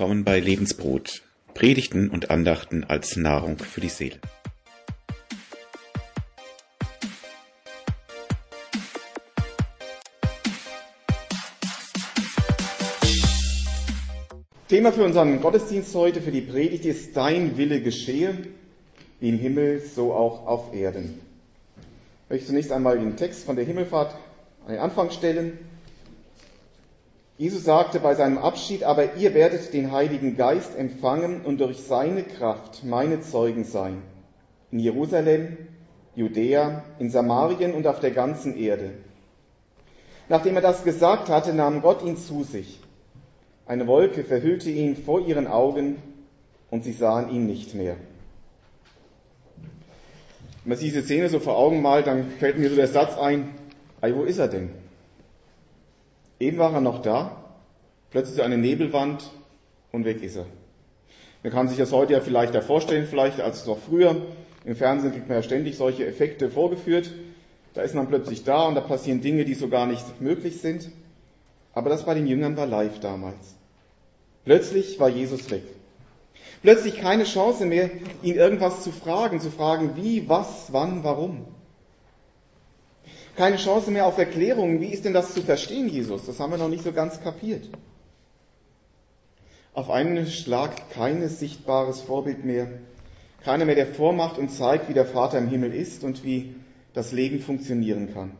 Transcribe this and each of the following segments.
willkommen bei Lebensbrot, Predigten und Andachten als Nahrung für die Seele. Thema für unseren Gottesdienst heute, für die Predigt ist Dein Wille geschehe, wie im Himmel, so auch auf Erden. Ich möchte zunächst einmal den Text von der Himmelfahrt an den Anfang stellen. Jesus sagte bei seinem Abschied, aber ihr werdet den Heiligen Geist empfangen und durch seine Kraft meine Zeugen sein. In Jerusalem, Judäa, in Samarien und auf der ganzen Erde. Nachdem er das gesagt hatte, nahm Gott ihn zu sich. Eine Wolke verhüllte ihn vor ihren Augen und sie sahen ihn nicht mehr. Wenn man sich diese Szene so vor Augen malt, dann fällt mir so der Satz ein, ei, wo ist er denn? Eben war er noch da, plötzlich eine Nebelwand und weg ist er. Man kann sich das heute ja vielleicht vorstellen, vielleicht als noch früher. Im Fernsehen kriegt man ja ständig solche Effekte vorgeführt. Da ist man plötzlich da und da passieren Dinge, die so gar nicht möglich sind. Aber das bei den Jüngern war live damals. Plötzlich war Jesus weg. Plötzlich keine Chance mehr, ihn irgendwas zu fragen, zu fragen, wie, was, wann, warum. Keine Chance mehr auf Erklärungen. Wie ist denn das zu verstehen, Jesus? Das haben wir noch nicht so ganz kapiert. Auf einen Schlag kein sichtbares Vorbild mehr. Keiner mehr, der vormacht und zeigt, wie der Vater im Himmel ist und wie das Leben funktionieren kann.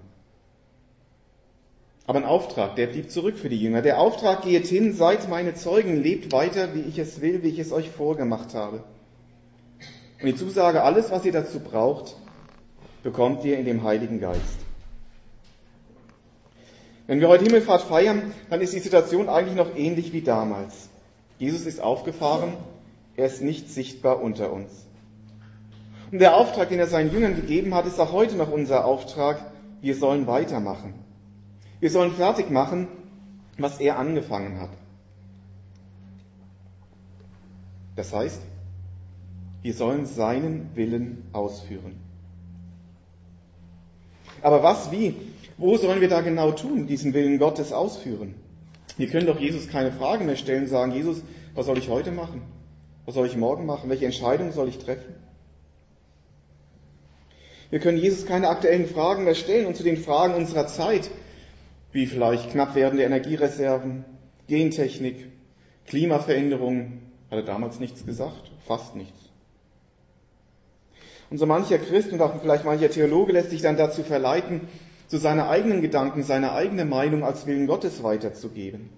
Aber ein Auftrag, der blieb zurück für die Jünger. Der Auftrag geht hin, seid meine Zeugen, lebt weiter, wie ich es will, wie ich es euch vorgemacht habe. Und die Zusage, alles, was ihr dazu braucht, bekommt ihr in dem Heiligen Geist. Wenn wir heute Himmelfahrt feiern, dann ist die Situation eigentlich noch ähnlich wie damals. Jesus ist aufgefahren, er ist nicht sichtbar unter uns. Und der Auftrag, den er seinen Jüngern gegeben hat, ist auch heute noch unser Auftrag. Wir sollen weitermachen. Wir sollen fertig machen, was er angefangen hat. Das heißt, wir sollen seinen Willen ausführen. Aber was, wie? Wo sollen wir da genau tun, diesen Willen Gottes ausführen? Wir können doch Jesus keine Frage mehr stellen, sagen, Jesus, was soll ich heute machen? Was soll ich morgen machen? Welche Entscheidung soll ich treffen? Wir können Jesus keine aktuellen Fragen mehr stellen und zu den Fragen unserer Zeit, wie vielleicht knapp werdende Energiereserven, Gentechnik, Klimaveränderungen, hat er damals nichts gesagt, fast nichts. Und so mancher Christ und auch vielleicht mancher Theologe lässt sich dann dazu verleiten, zu seiner eigenen Gedanken, seiner eigenen Meinung als Willen Gottes weiterzugeben.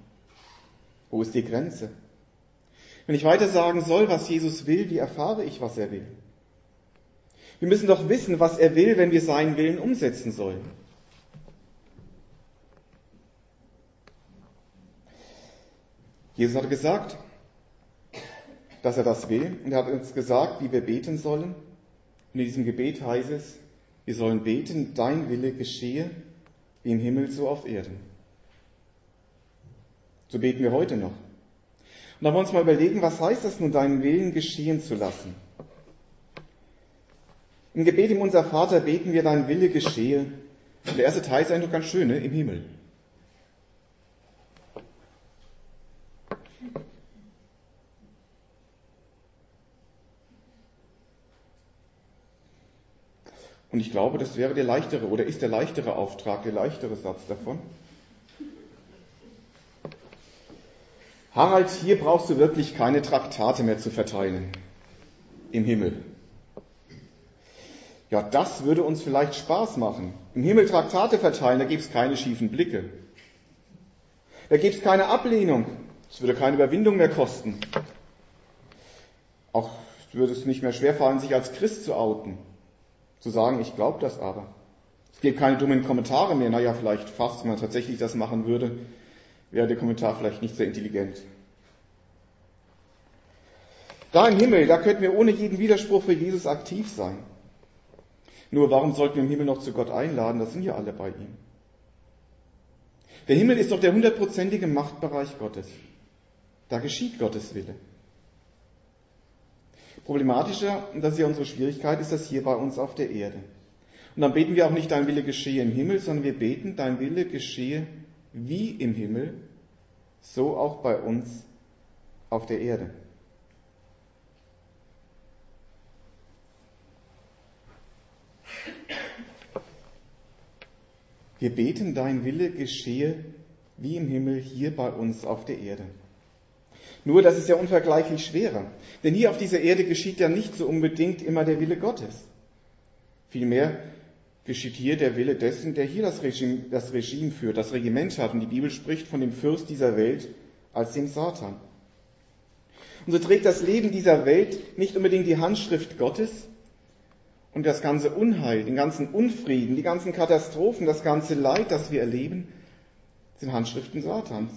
Wo ist die Grenze? Wenn ich weiter sagen soll, was Jesus will, wie erfahre ich, was er will? Wir müssen doch wissen, was er will, wenn wir seinen Willen umsetzen sollen. Jesus hat gesagt, dass er das will und er hat uns gesagt, wie wir beten sollen. Und in diesem Gebet heißt es, wir sollen beten, dein Wille geschehe, wie im Himmel so auf Erden. So beten wir heute noch. Und da wollen wir uns mal überlegen, was heißt das nun, deinen Willen geschehen zu lassen? Im Gebet im Unser Vater beten wir, dein Wille geschehe. Und der erste Teil ist eigentlich ganz schön, ne? im Himmel. Und ich glaube, das wäre der leichtere oder ist der leichtere Auftrag, der leichtere Satz davon. Harald, hier brauchst du wirklich keine Traktate mehr zu verteilen im Himmel. Ja, das würde uns vielleicht Spaß machen. Im Himmel Traktate verteilen, da gibt es keine schiefen Blicke. Da gibt es keine Ablehnung. Es würde keine Überwindung mehr kosten. Auch würde es nicht mehr schwerfallen, sich als Christ zu outen. Zu sagen, ich glaube das aber. Es gibt keine dummen Kommentare mehr. Naja, vielleicht fast, wenn man tatsächlich das machen würde, wäre der Kommentar vielleicht nicht sehr intelligent. Da im Himmel, da könnten wir ohne jeden Widerspruch für Jesus aktiv sein. Nur warum sollten wir im Himmel noch zu Gott einladen? Das sind ja alle bei ihm. Der Himmel ist doch der hundertprozentige Machtbereich Gottes. Da geschieht Gottes Wille. Problematischer, und das ist ja unsere Schwierigkeit, ist das hier bei uns auf der Erde. Und dann beten wir auch nicht, dein Wille geschehe im Himmel, sondern wir beten, dein Wille geschehe wie im Himmel, so auch bei uns auf der Erde. Wir beten, dein Wille geschehe wie im Himmel hier bei uns auf der Erde. Nur das ist ja unvergleichlich schwerer. Denn hier auf dieser Erde geschieht ja nicht so unbedingt immer der Wille Gottes. Vielmehr geschieht hier der Wille dessen, der hier das Regime, das Regime führt, das Regiment hat. Und die Bibel spricht von dem Fürst dieser Welt als dem Satan. Und so trägt das Leben dieser Welt nicht unbedingt die Handschrift Gottes und das ganze Unheil, den ganzen Unfrieden, die ganzen Katastrophen, das ganze Leid, das wir erleben, sind Handschriften Satans.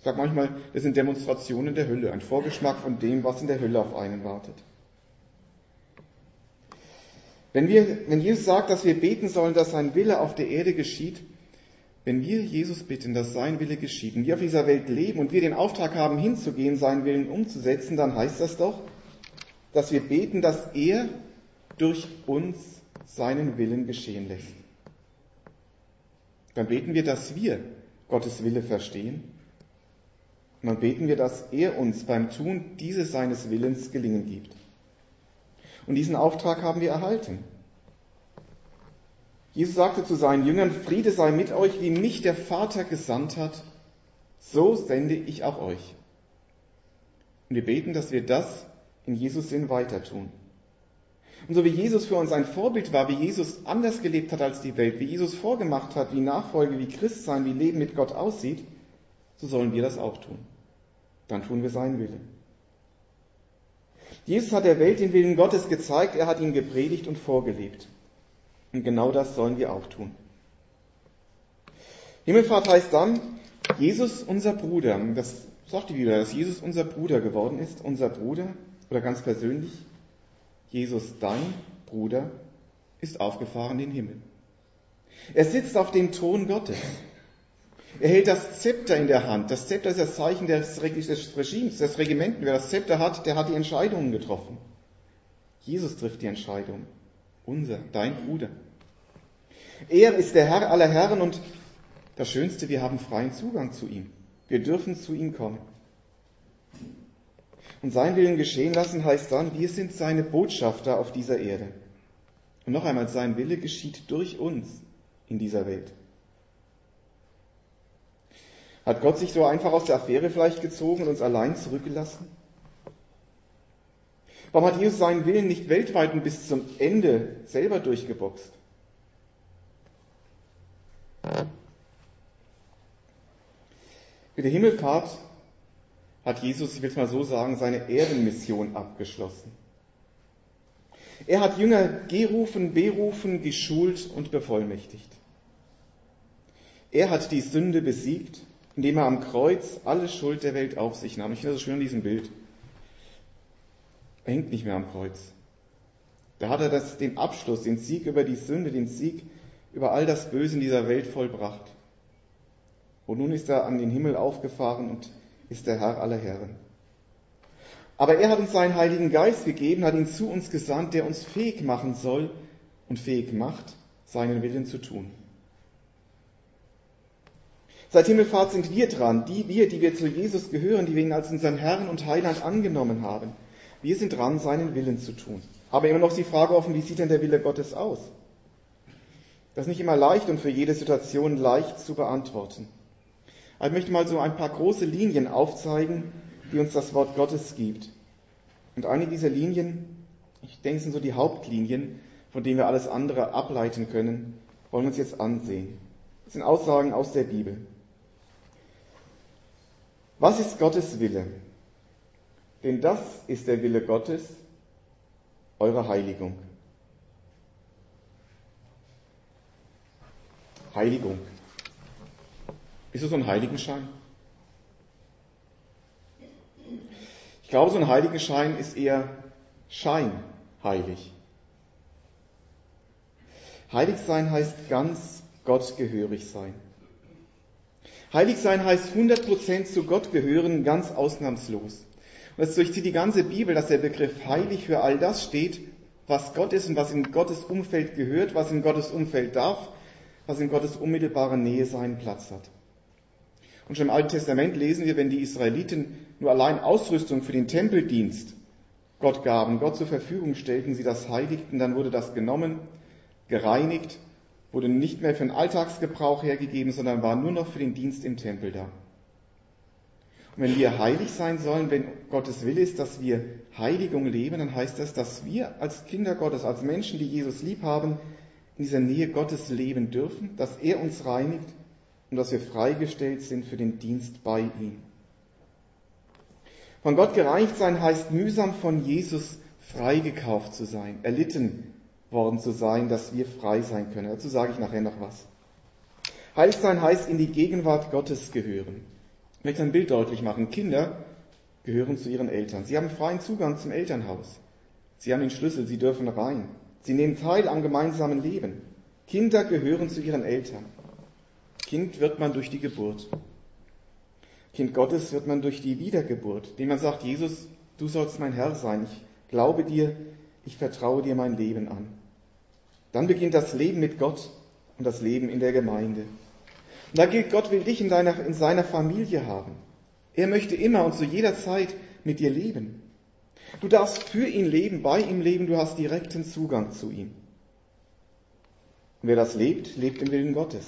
Ich sage manchmal, das sind Demonstrationen der Hölle, ein Vorgeschmack von dem, was in der Hölle auf einen wartet. Wenn, wir, wenn Jesus sagt, dass wir beten sollen, dass sein Wille auf der Erde geschieht, wenn wir Jesus bitten, dass sein Wille geschieht und wir auf dieser Welt leben und wir den Auftrag haben, hinzugehen, seinen Willen umzusetzen, dann heißt das doch, dass wir beten, dass er durch uns seinen Willen geschehen lässt. Dann beten wir, dass wir Gottes Wille verstehen und dann beten wir, dass er uns beim Tun dieses seines Willens gelingen gibt. Und diesen Auftrag haben wir erhalten. Jesus sagte zu seinen Jüngern, Friede sei mit euch, wie mich der Vater gesandt hat, so sende ich auch euch. Und wir beten, dass wir das in Jesus Sinn weiter tun. Und so wie Jesus für uns ein Vorbild war, wie Jesus anders gelebt hat als die Welt, wie Jesus vorgemacht hat, wie Nachfolge, wie Christsein, wie Leben mit Gott aussieht, so sollen wir das auch tun. Dann tun wir seinen Willen. Jesus hat der Welt den Willen Gottes gezeigt, er hat ihn gepredigt und vorgelebt. Und genau das sollen wir auch tun. Himmelfahrt heißt dann, Jesus unser Bruder. Das sagt die Bibel, dass Jesus unser Bruder geworden ist, unser Bruder, oder ganz persönlich, Jesus, dein Bruder, ist aufgefahren in den Himmel. Er sitzt auf dem Thron Gottes. Er hält das Zepter in der Hand. Das Zepter ist das Zeichen des Regimes, des Regimenten. Wer das Zepter hat, der hat die Entscheidungen getroffen. Jesus trifft die Entscheidung. Unser, dein Bruder. Er ist der Herr aller Herren und das Schönste, wir haben freien Zugang zu ihm. Wir dürfen zu ihm kommen. Und sein Willen geschehen lassen heißt dann, wir sind seine Botschafter auf dieser Erde. Und noch einmal, sein Wille geschieht durch uns in dieser Welt. Hat Gott sich so einfach aus der Affäre vielleicht gezogen und uns allein zurückgelassen? Warum hat Jesus seinen Willen nicht weltweit und bis zum Ende selber durchgeboxt? Mit der Himmelfahrt hat Jesus, ich will es mal so sagen, seine Erdenmission abgeschlossen. Er hat Jünger gerufen, berufen, geschult und bevollmächtigt. Er hat die Sünde besiegt, indem er am Kreuz alle Schuld der Welt auf sich nahm. Ich finde das so schön an diesem Bild. Er hängt nicht mehr am Kreuz. Da hat er das, den Abschluss, den Sieg über die Sünde, den Sieg über all das Böse in dieser Welt vollbracht. Und nun ist er an den Himmel aufgefahren und ist der Herr aller Herren. Aber er hat uns seinen Heiligen Geist gegeben, hat ihn zu uns gesandt, der uns fähig machen soll und fähig macht, seinen Willen zu tun. Seit Himmelfahrt sind wir dran, die wir, die wir zu Jesus gehören, die wir ihn als unseren Herrn und Heiland angenommen haben. Wir sind dran, seinen Willen zu tun. Aber immer noch die Frage offen, wie sieht denn der Wille Gottes aus? Das ist nicht immer leicht und für jede Situation leicht zu beantworten. Aber ich möchte mal so ein paar große Linien aufzeigen, die uns das Wort Gottes gibt. Und eine dieser Linien, ich denke, sind so die Hauptlinien, von denen wir alles andere ableiten können, wollen wir uns jetzt ansehen. Das sind Aussagen aus der Bibel. Was ist Gottes Wille? Denn das ist der Wille Gottes, eure Heiligung. Heiligung. Ist es so ein Heiligenschein? Ich glaube, so ein Heiligenschein ist eher scheinheilig. Heilig sein heißt ganz Gott gehörig sein. Heilig sein heißt 100% zu Gott gehören, ganz ausnahmslos. Und das durchzieht die ganze Bibel, dass der Begriff heilig für all das steht, was Gott ist und was in Gottes Umfeld gehört, was in Gottes Umfeld darf, was in Gottes unmittelbarer Nähe seinen Platz hat. Und schon im Alten Testament lesen wir, wenn die Israeliten nur allein Ausrüstung für den Tempeldienst Gott gaben, Gott zur Verfügung stellten, sie das heiligten, dann wurde das genommen, gereinigt, wurde nicht mehr für den Alltagsgebrauch hergegeben, sondern war nur noch für den Dienst im Tempel da. Und wenn wir heilig sein sollen, wenn Gottes Wille ist, dass wir Heiligung leben, dann heißt das, dass wir als Kinder Gottes, als Menschen, die Jesus lieb haben, in dieser Nähe Gottes leben dürfen, dass er uns reinigt und dass wir freigestellt sind für den Dienst bei ihm. Von Gott gereinigt sein heißt mühsam von Jesus freigekauft zu sein, erlitten worden zu sein, dass wir frei sein können. Dazu sage ich nachher noch was. Heilig sein heißt in die Gegenwart Gottes gehören. Ich möchte ein Bild deutlich machen. Kinder gehören zu ihren Eltern. Sie haben freien Zugang zum Elternhaus. Sie haben den Schlüssel, sie dürfen rein. Sie nehmen teil am gemeinsamen Leben. Kinder gehören zu ihren Eltern. Kind wird man durch die Geburt. Kind Gottes wird man durch die Wiedergeburt, indem man sagt, Jesus, du sollst mein Herr sein. Ich glaube dir, ich vertraue dir mein Leben an. Dann beginnt das Leben mit Gott und das Leben in der Gemeinde. Und da gilt, Gott will dich in, deiner, in seiner Familie haben. Er möchte immer und zu jeder Zeit mit dir leben. Du darfst für ihn leben, bei ihm leben, du hast direkten Zugang zu ihm. Und wer das lebt, lebt im Willen Gottes.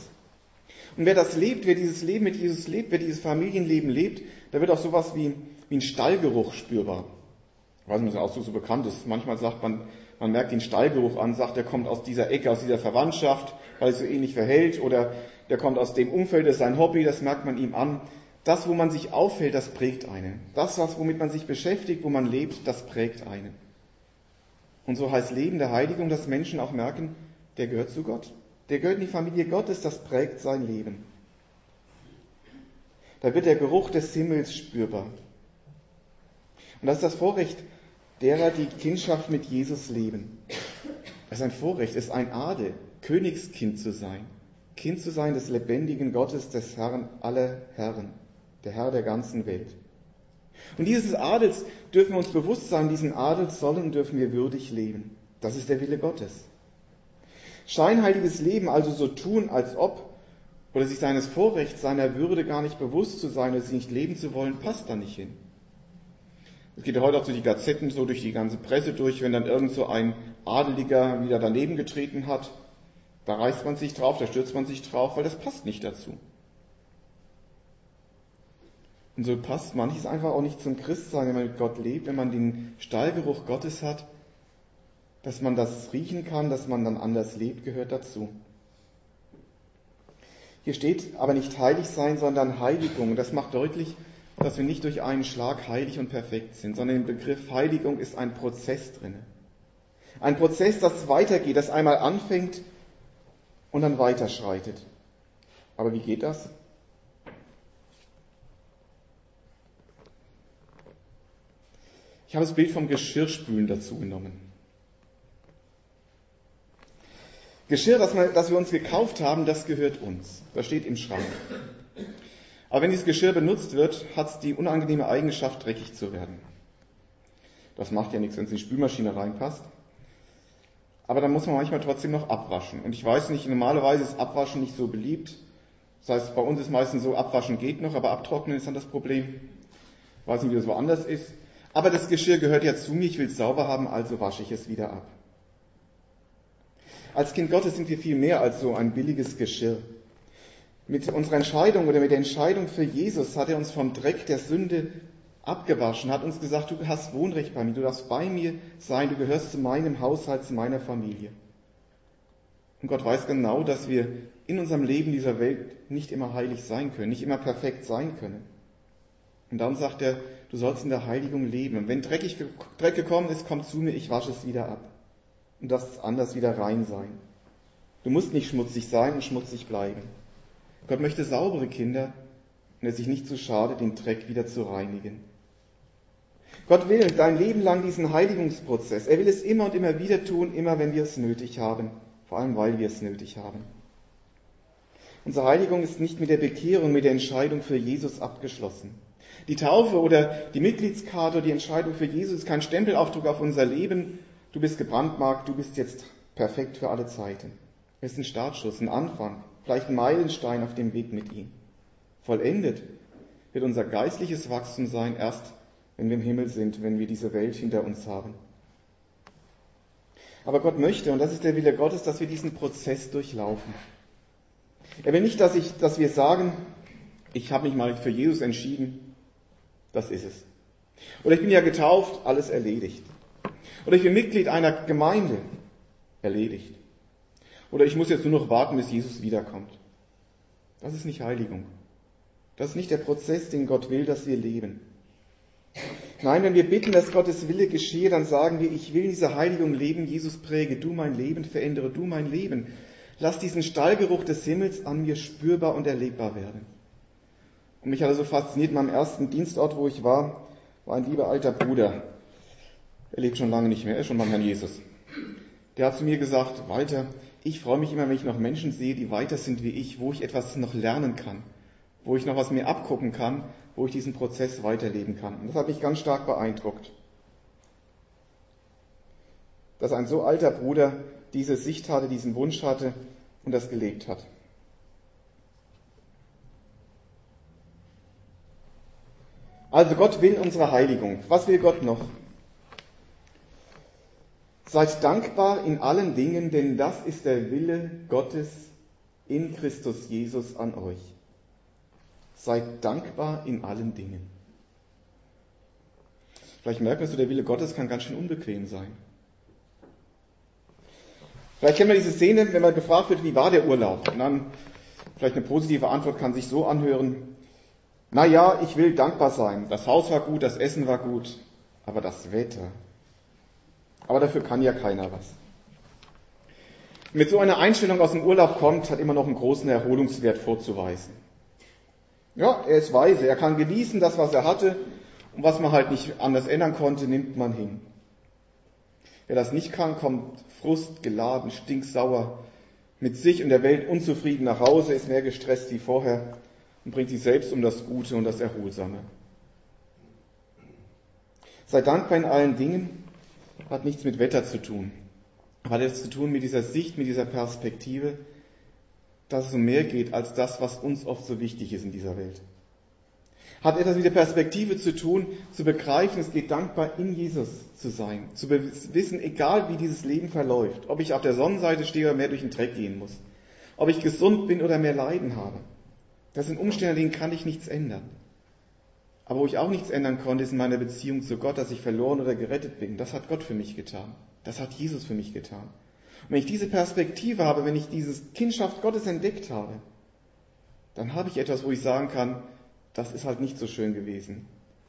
Und wer das lebt, wer dieses Leben mit Jesus lebt, wer dieses Familienleben lebt, da wird auch sowas wie, wie ein Stallgeruch spürbar. Ich weiß nicht, ob der Ausdruck so bekannt ist. Manchmal sagt man, man merkt den Stallgeruch an, sagt, der kommt aus dieser Ecke, aus dieser Verwandtschaft, weil es so ähnlich verhält, oder der kommt aus dem Umfeld, das ist sein Hobby, das merkt man ihm an. Das, wo man sich auffällt, das prägt einen. Das, was, womit man sich beschäftigt, wo man lebt, das prägt einen. Und so heißt Leben der Heiligung, dass Menschen auch merken, der gehört zu Gott. Der gehört in die Familie Gottes, das prägt sein Leben. Da wird der Geruch des Himmels spürbar. Und das ist das Vorrecht derer, die Kindschaft mit Jesus leben. Es ist ein Vorrecht, es ist ein Adel, Königskind zu sein. Kind zu sein des lebendigen Gottes, des Herrn aller Herren, der Herr der ganzen Welt. Und dieses Adels dürfen wir uns bewusst sein, diesen Adel sollen dürfen wir würdig leben. Das ist der Wille Gottes. Scheinheiliges Leben, also so tun, als ob, oder sich seines Vorrechts, seiner Würde gar nicht bewusst zu sein oder sie nicht leben zu wollen, passt da nicht hin. Es geht ja heute auch so die Gazetten so durch die ganze Presse durch, wenn dann irgend so ein Adeliger wieder daneben getreten hat, da reißt man sich drauf, da stürzt man sich drauf, weil das passt nicht dazu. Und so passt manches einfach auch nicht zum Christsein, wenn man mit Gott lebt, wenn man den Stallgeruch Gottes hat, dass man das riechen kann, dass man dann anders lebt, gehört dazu. Hier steht aber nicht heilig sein, sondern Heiligung. Das macht deutlich, dass wir nicht durch einen Schlag heilig und perfekt sind, sondern im Begriff Heiligung ist ein Prozess drin. Ein Prozess, das weitergeht, das einmal anfängt und dann weiterschreitet. Aber wie geht das? Ich habe das Bild vom Geschirrspülen dazu genommen. Geschirr, das, wir uns gekauft haben, das gehört uns. Das steht im Schrank. Aber wenn dieses Geschirr benutzt wird, hat es die unangenehme Eigenschaft, dreckig zu werden. Das macht ja nichts, wenn es in die Spülmaschine reinpasst. Aber dann muss man manchmal trotzdem noch abwaschen. Und ich weiß nicht, normalerweise ist Abwaschen nicht so beliebt. Das heißt, bei uns ist meistens so, Abwaschen geht noch, aber Abtrocknen ist dann das Problem. Ich weiß nicht, wie das woanders ist. Aber das Geschirr gehört ja zu mir, ich will es sauber haben, also wasche ich es wieder ab. Als Kind Gottes sind wir viel mehr als so ein billiges Geschirr. Mit unserer Entscheidung oder mit der Entscheidung für Jesus hat er uns vom Dreck der Sünde abgewaschen, hat uns gesagt, du hast Wohnrecht bei mir, du darfst bei mir sein, du gehörst zu meinem Haushalt, zu meiner Familie. Und Gott weiß genau, dass wir in unserem Leben dieser Welt nicht immer heilig sein können, nicht immer perfekt sein können. Und dann sagt er, du sollst in der Heiligung leben. Und wenn dreckig, Dreck gekommen ist, komm zu mir, ich wasche es wieder ab. Und das anders wieder rein sein. Du musst nicht schmutzig sein und schmutzig bleiben. Gott möchte saubere Kinder und er sich nicht zu schade, den Dreck wieder zu reinigen. Gott will dein Leben lang diesen Heiligungsprozess. Er will es immer und immer wieder tun, immer wenn wir es nötig haben. Vor allem, weil wir es nötig haben. Unsere Heiligung ist nicht mit der Bekehrung, mit der Entscheidung für Jesus abgeschlossen. Die Taufe oder die Mitgliedskarte, die Entscheidung für Jesus ist kein Stempelaufdruck auf unser Leben. Du bist gebrandmarkt, du bist jetzt perfekt für alle Zeiten. Es ist ein Startschuss, ein Anfang, vielleicht ein Meilenstein auf dem Weg mit ihm. Vollendet wird unser geistliches Wachstum sein, erst wenn wir im Himmel sind, wenn wir diese Welt hinter uns haben. Aber Gott möchte, und das ist der Wille Gottes, dass wir diesen Prozess durchlaufen. Er will nicht, dass, ich, dass wir sagen, ich habe mich mal für Jesus entschieden, das ist es. Oder ich bin ja getauft, alles erledigt. Oder ich bin Mitglied einer Gemeinde, erledigt. Oder ich muss jetzt nur noch warten, bis Jesus wiederkommt. Das ist nicht Heiligung. Das ist nicht der Prozess, den Gott will, dass wir leben. Nein, wenn wir bitten, dass Gottes Wille geschehe, dann sagen wir, ich will diese Heiligung leben, Jesus präge du mein Leben, verändere du mein Leben. Lass diesen Stallgeruch des Himmels an mir spürbar und erlebbar werden. Und mich hat er so fasziniert, meinem ersten Dienstort, wo ich war, war ein lieber alter Bruder. Er lebt schon lange nicht mehr, er ist schon beim Herrn Jesus. Der hat zu mir gesagt, Walter, ich freue mich immer, wenn ich noch Menschen sehe, die weiter sind wie ich, wo ich etwas noch lernen kann, wo ich noch was mir abgucken kann, wo ich diesen Prozess weiterleben kann. Und das hat mich ganz stark beeindruckt. Dass ein so alter Bruder diese Sicht hatte, diesen Wunsch hatte und das gelebt hat. Also Gott will unsere Heiligung. Was will Gott noch? Seid dankbar in allen Dingen, denn das ist der Wille Gottes in Christus Jesus an euch. Seid dankbar in allen Dingen. Vielleicht merken wir, der Wille Gottes kann ganz schön unbequem sein. Vielleicht kennen wir diese Szene, wenn man gefragt wird, wie war der Urlaub? Und dann vielleicht eine positive Antwort kann sich so anhören, na ja, ich will dankbar sein. Das Haus war gut, das Essen war gut, aber das Wetter. Aber dafür kann ja keiner was. Mit so einer Einstellung aus dem Urlaub kommt, hat immer noch einen großen Erholungswert vorzuweisen. Ja, er ist weise, er kann genießen das, was er hatte und was man halt nicht anders ändern konnte, nimmt man hin. Wer das nicht kann, kommt frustgeladen, stinksauer, mit sich und der Welt unzufrieden nach Hause, ist mehr gestresst wie vorher und bringt sich selbst um das Gute und das Erholsame. Sei dankbar in allen Dingen, hat nichts mit Wetter zu tun, aber hat es zu tun mit dieser Sicht, mit dieser Perspektive, dass es um mehr geht als das, was uns oft so wichtig ist in dieser Welt hat etwas mit der Perspektive zu tun, zu begreifen, es geht dankbar in Jesus zu sein, zu wissen, egal wie dieses Leben verläuft, ob ich auf der Sonnenseite stehe oder mehr durch den Dreck gehen muss, ob ich gesund bin oder mehr Leiden habe. Das sind Umstände, an denen kann ich nichts ändern. Aber wo ich auch nichts ändern konnte, ist in meiner Beziehung zu Gott, dass ich verloren oder gerettet bin. Das hat Gott für mich getan. Das hat Jesus für mich getan. Und wenn ich diese Perspektive habe, wenn ich dieses Kindschaft Gottes entdeckt habe, dann habe ich etwas, wo ich sagen kann, das ist halt nicht so schön gewesen.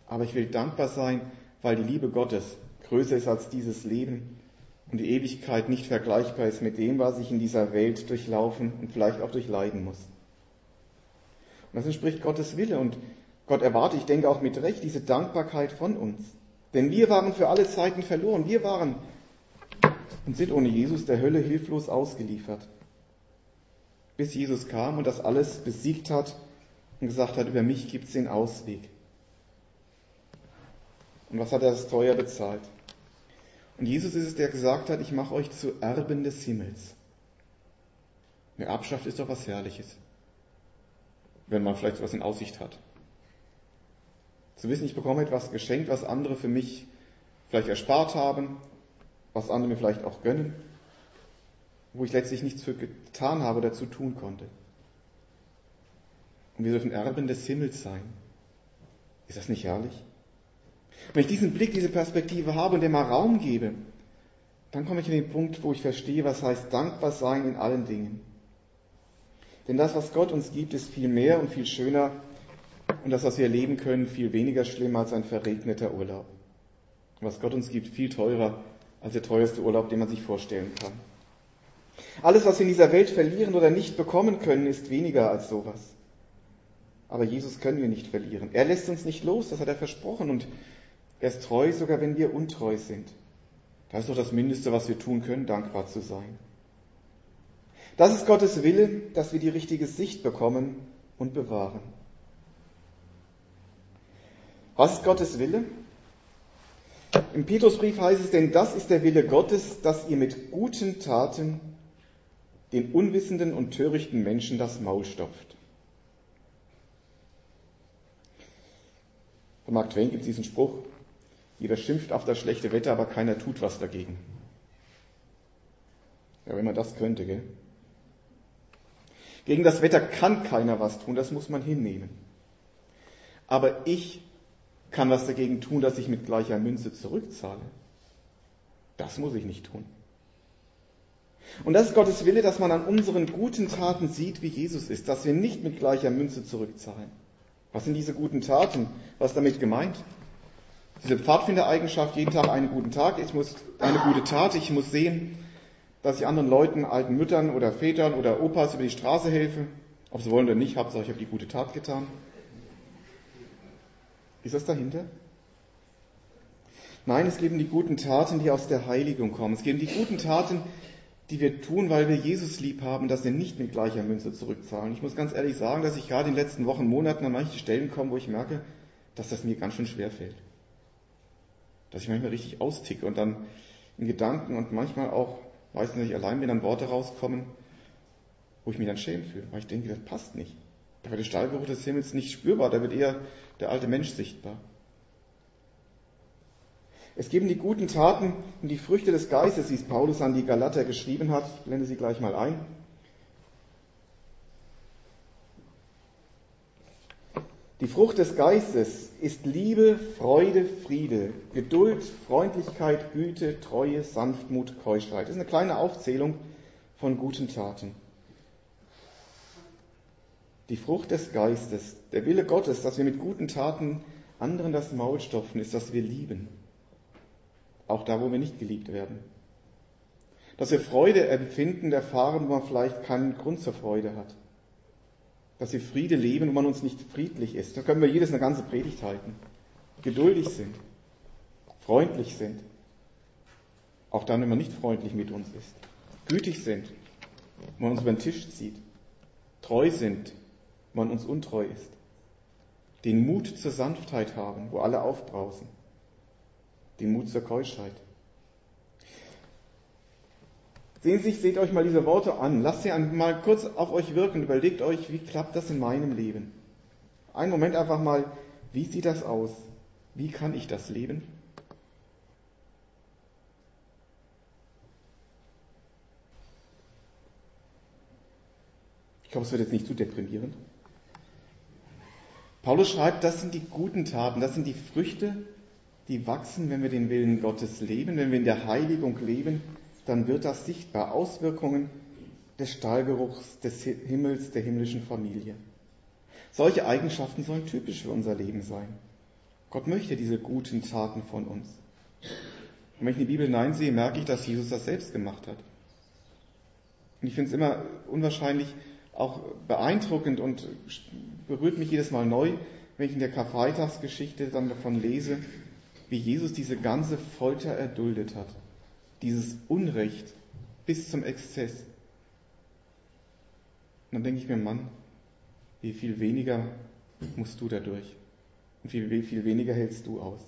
Aber ich will dankbar sein, weil die Liebe Gottes größer ist als dieses Leben und die Ewigkeit nicht vergleichbar ist mit dem, was ich in dieser Welt durchlaufen und vielleicht auch durchleiden muss. Und das entspricht Gottes Wille und Gott erwartet, ich denke auch mit Recht, diese Dankbarkeit von uns. Denn wir waren für alle Zeiten verloren. Wir waren und sind ohne Jesus der Hölle hilflos ausgeliefert. Bis Jesus kam und das alles besiegt hat und gesagt hat, über mich gibt es den Ausweg. Und was hat er das teuer bezahlt? Und Jesus ist es, der gesagt hat, ich mache euch zu Erben des Himmels. Eine Erbschaft ist doch was Herrliches, wenn man vielleicht was in Aussicht hat. Zu wissen, ich bekomme etwas geschenkt, was andere für mich vielleicht erspart haben, was andere mir vielleicht auch gönnen, wo ich letztlich nichts für getan habe oder dazu tun konnte. Und wir dürfen Erben des Himmels sein. Ist das nicht herrlich? Wenn ich diesen Blick, diese Perspektive habe und dem mal Raum gebe, dann komme ich an den Punkt, wo ich verstehe, was heißt dankbar sein in allen Dingen. Denn das, was Gott uns gibt, ist viel mehr und viel schöner und das, was wir erleben können, viel weniger schlimm als ein verregneter Urlaub. was Gott uns gibt, viel teurer als der teuerste Urlaub, den man sich vorstellen kann. Alles, was wir in dieser Welt verlieren oder nicht bekommen können, ist weniger als sowas. Aber Jesus können wir nicht verlieren. Er lässt uns nicht los, das hat er versprochen. Und er ist treu, sogar wenn wir untreu sind. Das ist doch das Mindeste, was wir tun können, dankbar zu sein. Das ist Gottes Wille, dass wir die richtige Sicht bekommen und bewahren. Was ist Gottes Wille? Im Petrusbrief heißt es, denn das ist der Wille Gottes, dass ihr mit guten Taten den unwissenden und törichten Menschen das Maul stopft. Von Mark Twain gibt es diesen Spruch, jeder schimpft auf das schlechte Wetter, aber keiner tut was dagegen. Ja, wenn man das könnte, gell? Gegen das Wetter kann keiner was tun, das muss man hinnehmen. Aber ich kann was dagegen tun, dass ich mit gleicher Münze zurückzahle. Das muss ich nicht tun. Und das ist Gottes Wille, dass man an unseren guten Taten sieht, wie Jesus ist, dass wir nicht mit gleicher Münze zurückzahlen. Was sind diese guten Taten? Was ist damit gemeint? Diese Pfadfindereigenschaft, jeden Tag einen guten Tag, ich muss eine gute Tat, ich muss sehen, dass ich anderen Leuten, alten Müttern oder Vätern oder Opas über die Straße helfe. Ob sie wollen oder nicht, Hauptsache ich habe die gute Tat getan. Ist das dahinter? Nein, es geht um die guten Taten, die aus der Heiligung kommen. Es geht um die guten Taten, die wir tun, weil wir Jesus lieb haben, dass wir nicht mit gleicher Münze zurückzahlen. Ich muss ganz ehrlich sagen, dass ich gerade in den letzten Wochen, Monaten an manche Stellen komme, wo ich merke, dass das mir ganz schön schwer fällt. Dass ich manchmal richtig austicke und dann in Gedanken und manchmal auch, weiß nicht, allein mir dann Worte rauskommen, wo ich mich dann schämen fühle, weil ich denke, das passt nicht. Da wird der Stahlgeruch des Himmels nicht spürbar, da wird eher der alte Mensch sichtbar. Es geben die guten Taten und die Früchte des Geistes, wie es Paulus an die Galater geschrieben hat. Ich blende sie gleich mal ein. Die Frucht des Geistes ist Liebe, Freude, Friede, Geduld, Freundlichkeit, Güte, Treue, Sanftmut, Keuschheit. Das ist eine kleine Aufzählung von guten Taten. Die Frucht des Geistes, der Wille Gottes, dass wir mit guten Taten anderen das Maul stopfen, ist, dass wir lieben. Auch da, wo wir nicht geliebt werden. Dass wir Freude empfinden, erfahren, wo man vielleicht keinen Grund zur Freude hat. Dass wir Friede leben, wo man uns nicht friedlich ist. Da können wir jedes eine ganze Predigt halten. Geduldig sind. Freundlich sind. Auch dann, wenn man nicht freundlich mit uns ist. Gütig sind, wenn man uns über den Tisch zieht. Treu sind, man uns untreu ist. Den Mut zur Sanftheit haben, wo alle aufbrausen den Mut zur Keuschheit. Sehen Sie seht euch mal diese Worte an. Lasst sie mal kurz auf euch wirken. Überlegt euch, wie klappt das in meinem Leben? Einen Moment einfach mal, wie sieht das aus? Wie kann ich das leben? Ich hoffe, es wird jetzt nicht zu deprimierend. Paulus schreibt, das sind die guten Taten, das sind die Früchte die wachsen, wenn wir den Willen Gottes leben, wenn wir in der Heiligung leben, dann wird das sichtbar. Auswirkungen des Stahlgeruchs des Himmels, der himmlischen Familie. Solche Eigenschaften sollen typisch für unser Leben sein. Gott möchte diese guten Taten von uns. Und wenn ich in die Bibel hineinsehe, merke ich, dass Jesus das selbst gemacht hat. Und ich finde es immer unwahrscheinlich auch beeindruckend und berührt mich jedes Mal neu, wenn ich in der Karfreitagsgeschichte dann davon lese, wie Jesus diese ganze Folter erduldet hat. Dieses Unrecht bis zum Exzess. Und dann denke ich mir, Mann, wie viel weniger musst du dadurch? Und wie viel weniger hältst du aus?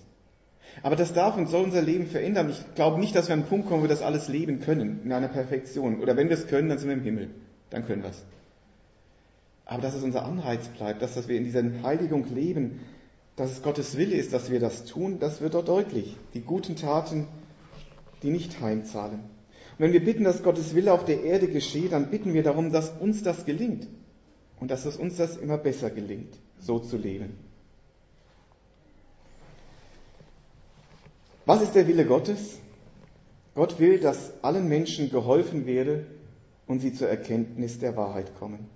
Aber das darf und soll unser Leben verändern. Ich glaube nicht, dass wir an einen Punkt kommen, wo wir das alles leben können, in einer Perfektion. Oder wenn wir es können, dann sind wir im Himmel. Dann können wir es. Aber dass es unser Anreiz bleibt, dass, dass wir in dieser Heiligung leben, dass es Gottes Wille ist, dass wir das tun, das wird dort deutlich. Die guten Taten, die nicht heimzahlen. Und wenn wir bitten, dass Gottes Wille auf der Erde geschehe, dann bitten wir darum, dass uns das gelingt. Und dass es uns das immer besser gelingt, so zu leben. Was ist der Wille Gottes? Gott will, dass allen Menschen geholfen werde und sie zur Erkenntnis der Wahrheit kommen.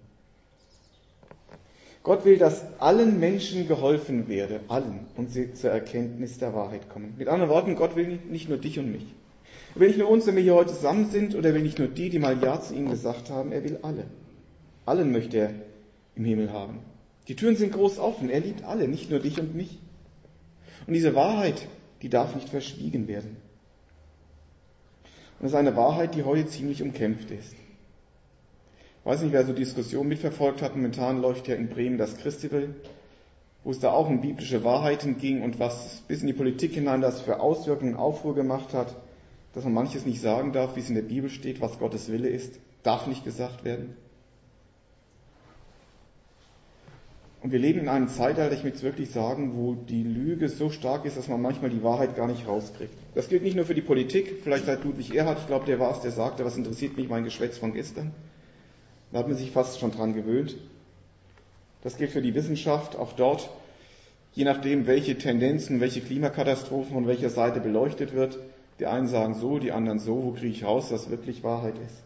Gott will, dass allen Menschen geholfen werde, allen, und sie zur Erkenntnis der Wahrheit kommen. Mit anderen Worten, Gott will nicht nur dich und mich. Er will nicht nur uns, wenn wir hier heute zusammen sind, oder er will nicht nur die, die mal Ja zu ihm gesagt haben, er will alle. Allen möchte er im Himmel haben. Die Türen sind groß offen, er liebt alle, nicht nur dich und mich. Und diese Wahrheit, die darf nicht verschwiegen werden. Und das ist eine Wahrheit, die heute ziemlich umkämpft ist. Ich weiß nicht, wer so Diskussionen mitverfolgt hat. Momentan läuft ja in Bremen das Christival, wo es da auch um biblische Wahrheiten ging und was bis in die Politik hinein das für Auswirkungen Aufruhr gemacht hat, dass man manches nicht sagen darf, wie es in der Bibel steht, was Gottes Wille ist, darf nicht gesagt werden. Und wir leben in einem Zeitalter, ich möchte wirklich sagen, wo die Lüge so stark ist, dass man manchmal die Wahrheit gar nicht rauskriegt. Das gilt nicht nur für die Politik, vielleicht seit Ludwig Erhard, ich glaube, der war es, der sagte, was interessiert mich mein Geschwätz von gestern. Da hat man sich fast schon dran gewöhnt. Das gilt für die Wissenschaft, auch dort, je nachdem, welche Tendenzen, welche Klimakatastrophen von welcher Seite beleuchtet wird. Die einen sagen so, die anderen so, wo kriege ich raus, was wirklich Wahrheit ist.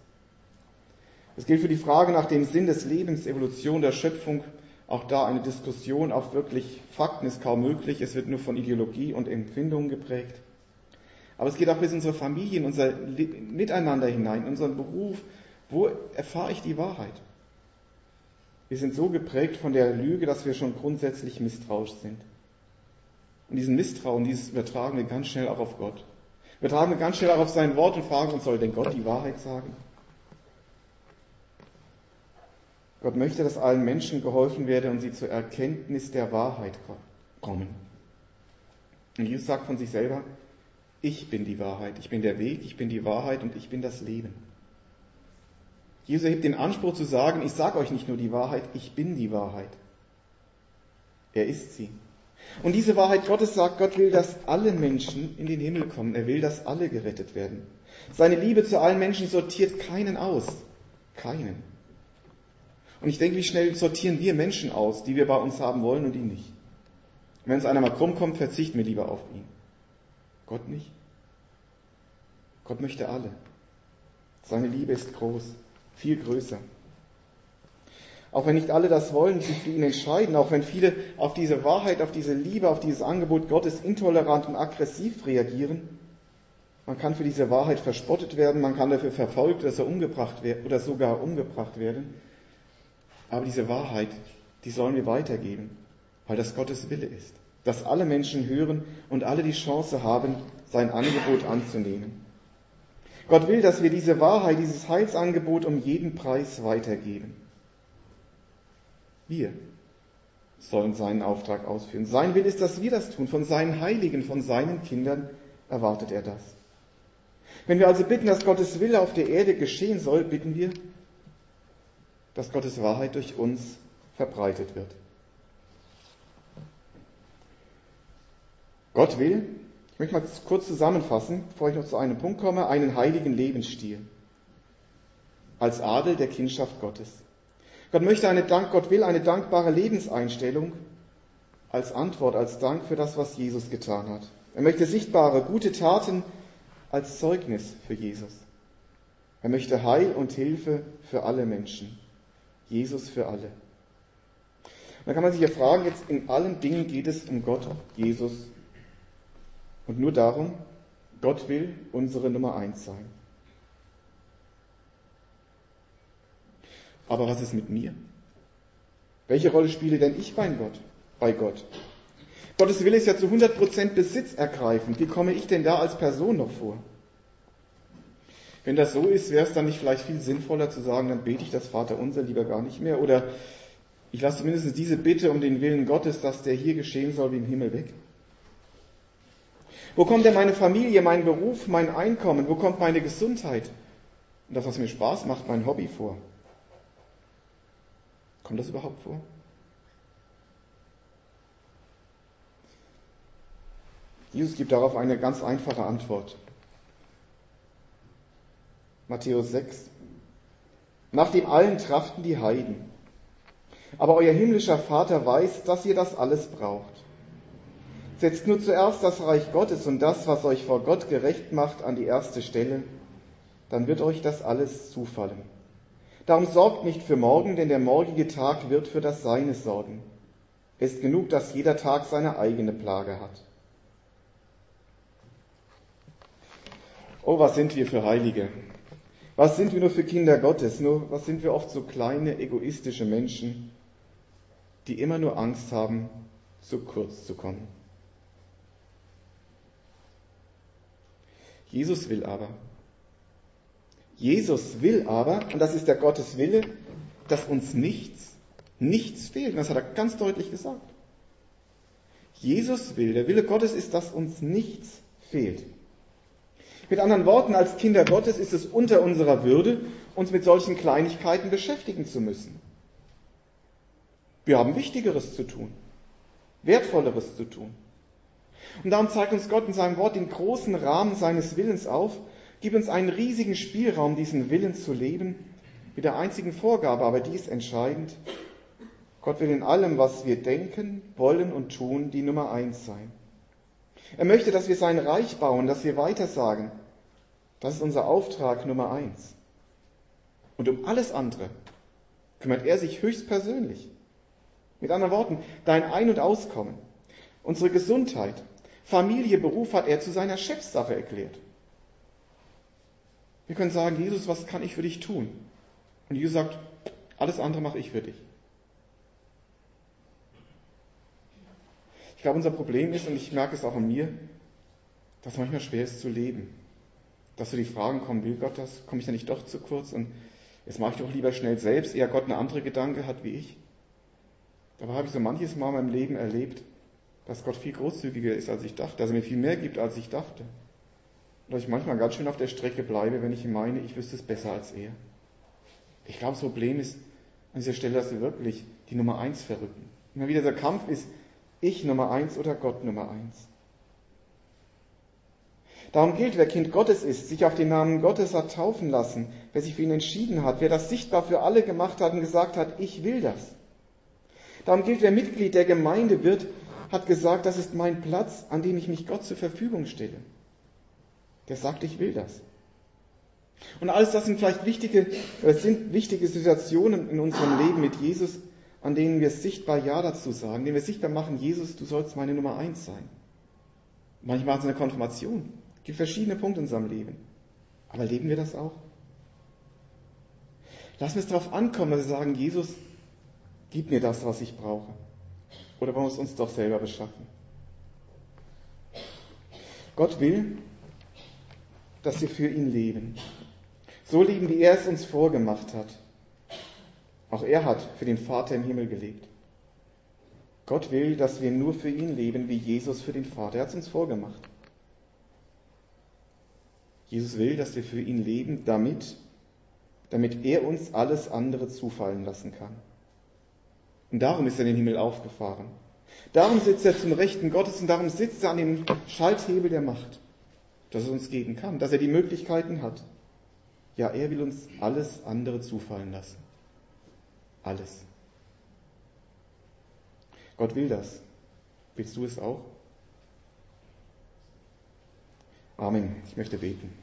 Das gilt für die Frage nach dem Sinn des Lebens, Evolution der Schöpfung, auch da eine Diskussion auf wirklich Fakten ist kaum möglich. Es wird nur von Ideologie und Empfindungen geprägt. Aber es geht auch bis in unsere Familie, in unser Miteinander hinein, in unseren Beruf. Wo erfahre ich die Wahrheit? Wir sind so geprägt von der Lüge, dass wir schon grundsätzlich misstrauisch sind. Und diesen Misstrauen, dieses übertragen wir ganz schnell auch auf Gott. Wir tragen wir ganz schnell auch auf sein Wort und fragen uns, soll denn Gott die Wahrheit sagen? Gott möchte, dass allen Menschen geholfen werde und sie zur Erkenntnis der Wahrheit kommen. Und Jesus sagt von sich selber, ich bin die Wahrheit, ich bin der Weg, ich bin die Wahrheit und ich bin das Leben. Jesus erhebt den Anspruch zu sagen, ich sage euch nicht nur die Wahrheit, ich bin die Wahrheit. Er ist sie. Und diese Wahrheit Gottes sagt, Gott will, dass alle Menschen in den Himmel kommen. Er will, dass alle gerettet werden. Seine Liebe zu allen Menschen sortiert keinen aus. Keinen. Und ich denke, wie schnell sortieren wir Menschen aus, die wir bei uns haben wollen und die nicht. wenn es einer mal krumm kommt, verzichten wir lieber auf ihn. Gott nicht. Gott möchte alle. Seine Liebe ist groß, viel größer. Auch wenn nicht alle das wollen, sich für ihn entscheiden, auch wenn viele auf diese Wahrheit, auf diese Liebe, auf dieses Angebot Gottes intolerant und aggressiv reagieren, man kann für diese Wahrheit verspottet werden, man kann dafür verfolgt oder, umgebracht werden, oder sogar umgebracht werden. Aber diese Wahrheit, die sollen wir weitergeben, weil das Gottes Wille ist. Dass alle Menschen hören und alle die Chance haben, sein Angebot anzunehmen. Gott will, dass wir diese Wahrheit, dieses Heilsangebot um jeden Preis weitergeben. Wir sollen seinen Auftrag ausführen. Sein Will ist, dass wir das tun. Von seinen Heiligen, von seinen Kindern erwartet er das. Wenn wir also bitten, dass Gottes Wille auf der Erde geschehen soll, bitten wir, dass Gottes Wahrheit durch uns verbreitet wird. Gott will, ich möchte mal kurz zusammenfassen, bevor ich noch zu einem Punkt komme, einen heiligen Lebensstil. Als Adel der Kindschaft Gottes. Gott möchte eine Dank, Gott will eine dankbare Lebenseinstellung als Antwort, als Dank für das, was Jesus getan hat. Er möchte sichtbare, gute Taten als Zeugnis für Jesus. Er möchte Heil und Hilfe für alle Menschen. Jesus für alle. Da kann man sich ja fragen, jetzt in allen Dingen geht es um Gott, Jesus und nur darum, Gott will unsere Nummer eins sein. Aber was ist mit mir? Welche Rolle spiele denn ich bei Gott? Bei Gott? Gottes Wille ist ja zu 100% Besitz ergreifend. Wie komme ich denn da als Person noch vor? Wenn das so ist, wäre es dann nicht vielleicht viel sinnvoller zu sagen, dann bete ich das Vaterunser lieber gar nicht mehr oder ich lasse zumindest diese Bitte um den Willen Gottes, dass der hier geschehen soll wie im Himmel weg. Wo kommt denn meine Familie, mein Beruf, mein Einkommen? Wo kommt meine Gesundheit? Und das, was mir Spaß macht, mein Hobby vor? Kommt das überhaupt vor? Jesus gibt darauf eine ganz einfache Antwort. Matthäus 6. Nach dem allen trachten die Heiden. Aber euer himmlischer Vater weiß, dass ihr das alles braucht. Setzt nur zuerst das Reich Gottes und das, was euch vor Gott gerecht macht, an die erste Stelle, dann wird euch das alles zufallen. Darum sorgt nicht für morgen, denn der morgige Tag wird für das Seine sorgen. Es ist genug, dass jeder Tag seine eigene Plage hat. Oh, was sind wir für Heilige? Was sind wir nur für Kinder Gottes? Nur, was sind wir oft so kleine, egoistische Menschen, die immer nur Angst haben, zu kurz zu kommen. Jesus will aber. Jesus will aber, und das ist der Gottes Wille, dass uns nichts, nichts fehlt. Und das hat er ganz deutlich gesagt. Jesus will, der Wille Gottes ist, dass uns nichts fehlt. Mit anderen Worten, als Kinder Gottes ist es unter unserer Würde, uns mit solchen Kleinigkeiten beschäftigen zu müssen. Wir haben Wichtigeres zu tun, Wertvolleres zu tun. Und darum zeigt uns Gott in seinem Wort den großen Rahmen seines Willens auf, gibt uns einen riesigen Spielraum, diesen Willen zu leben, mit der einzigen Vorgabe, aber die ist entscheidend. Gott will in allem, was wir denken, wollen und tun, die Nummer eins sein. Er möchte, dass wir sein Reich bauen, dass wir weitersagen. Das ist unser Auftrag Nummer eins. Und um alles andere kümmert er sich höchstpersönlich. Mit anderen Worten, dein Ein- und Auskommen, unsere Gesundheit, Familie, Beruf hat er zu seiner Chefsache erklärt. Wir können sagen, Jesus, was kann ich für dich tun? Und Jesus sagt, alles andere mache ich für dich. Ich glaube, unser Problem ist, und ich merke es auch an mir, dass es manchmal schwer ist zu leben. Dass so die Fragen kommen, will Gott das? Komme ich da nicht doch zu kurz? Und jetzt mache ich doch lieber schnell selbst, eher Gott eine andere Gedanke hat wie ich. Dabei habe ich so manches Mal in meinem Leben erlebt, dass Gott viel großzügiger ist, als ich dachte, dass er mir viel mehr gibt, als ich dachte. Und dass ich manchmal ganz schön auf der Strecke bleibe, wenn ich meine, ich wüsste es besser als er. Ich glaube, das Problem ist an dieser Stelle, dass wir wirklich die Nummer eins verrücken. Immer wieder der Kampf ist, ich Nummer eins oder Gott Nummer eins. Darum gilt, wer Kind Gottes ist, sich auf den Namen Gottes hat taufen lassen, wer sich für ihn entschieden hat, wer das sichtbar für alle gemacht hat und gesagt hat, ich will das. Darum gilt, wer Mitglied der Gemeinde wird, hat gesagt, das ist mein Platz, an dem ich mich Gott zur Verfügung stelle. Der sagt, ich will das. Und alles das sind vielleicht wichtige, das sind wichtige Situationen in unserem Leben mit Jesus, an denen wir sichtbar Ja dazu sagen, denen wir sichtbar machen, Jesus, du sollst meine Nummer eins sein. Manchmal ist es eine Konfirmation. Es gibt verschiedene Punkte in unserem Leben. Aber leben wir das auch? Lassen wir es darauf ankommen, dass wir sagen, Jesus, gib mir das, was ich brauche. Oder wollen wir es uns doch selber beschaffen? Gott will, dass wir für ihn leben. So leben, wie er es uns vorgemacht hat. Auch er hat für den Vater im Himmel gelebt. Gott will, dass wir nur für ihn leben, wie Jesus für den Vater. Er hat es uns vorgemacht. Jesus will, dass wir für ihn leben, damit, damit er uns alles andere zufallen lassen kann. Und darum ist er in den Himmel aufgefahren. Darum sitzt er zum Rechten Gottes und darum sitzt er an dem Schalthebel der Macht, dass er uns geben kann, dass er die Möglichkeiten hat. Ja, er will uns alles andere zufallen lassen. Alles. Gott will das. Willst du es auch? Amen. Ich möchte beten.